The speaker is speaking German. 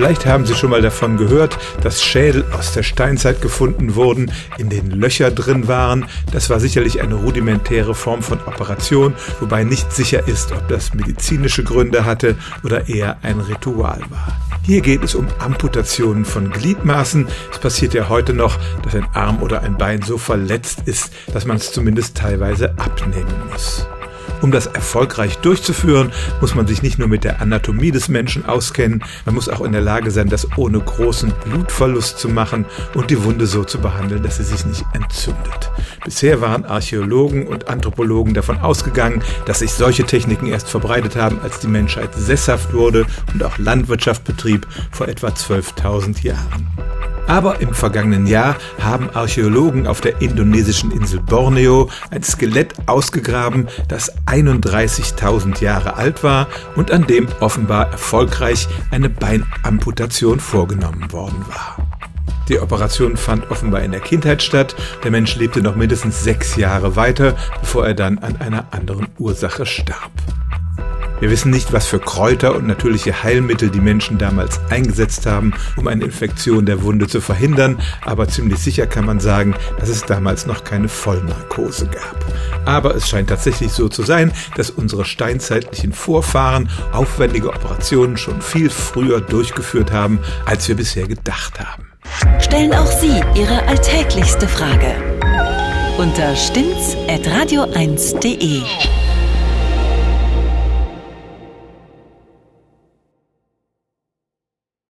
Vielleicht haben Sie schon mal davon gehört, dass Schädel aus der Steinzeit gefunden wurden, in denen Löcher drin waren. Das war sicherlich eine rudimentäre Form von Operation, wobei nicht sicher ist, ob das medizinische Gründe hatte oder eher ein Ritual war. Hier geht es um Amputationen von Gliedmaßen. Es passiert ja heute noch, dass ein Arm oder ein Bein so verletzt ist, dass man es zumindest teilweise abnehmen muss. Um das erfolgreich durchzuführen, muss man sich nicht nur mit der Anatomie des Menschen auskennen, man muss auch in der Lage sein, das ohne großen Blutverlust zu machen und die Wunde so zu behandeln, dass sie sich nicht entzündet. Bisher waren Archäologen und Anthropologen davon ausgegangen, dass sich solche Techniken erst verbreitet haben, als die Menschheit sesshaft wurde und auch Landwirtschaft betrieb vor etwa 12.000 Jahren. Aber im vergangenen Jahr haben Archäologen auf der indonesischen Insel Borneo ein Skelett ausgegraben, das 31.000 Jahre alt war und an dem offenbar erfolgreich eine Beinamputation vorgenommen worden war. Die Operation fand offenbar in der Kindheit statt. Der Mensch lebte noch mindestens sechs Jahre weiter, bevor er dann an einer anderen Ursache starb. Wir wissen nicht, was für Kräuter und natürliche Heilmittel die Menschen damals eingesetzt haben, um eine Infektion der Wunde zu verhindern, aber ziemlich sicher kann man sagen, dass es damals noch keine Vollnarkose gab. Aber es scheint tatsächlich so zu sein, dass unsere steinzeitlichen Vorfahren aufwendige Operationen schon viel früher durchgeführt haben, als wir bisher gedacht haben. Stellen auch Sie Ihre alltäglichste Frage unter stimmtz.radio1.de.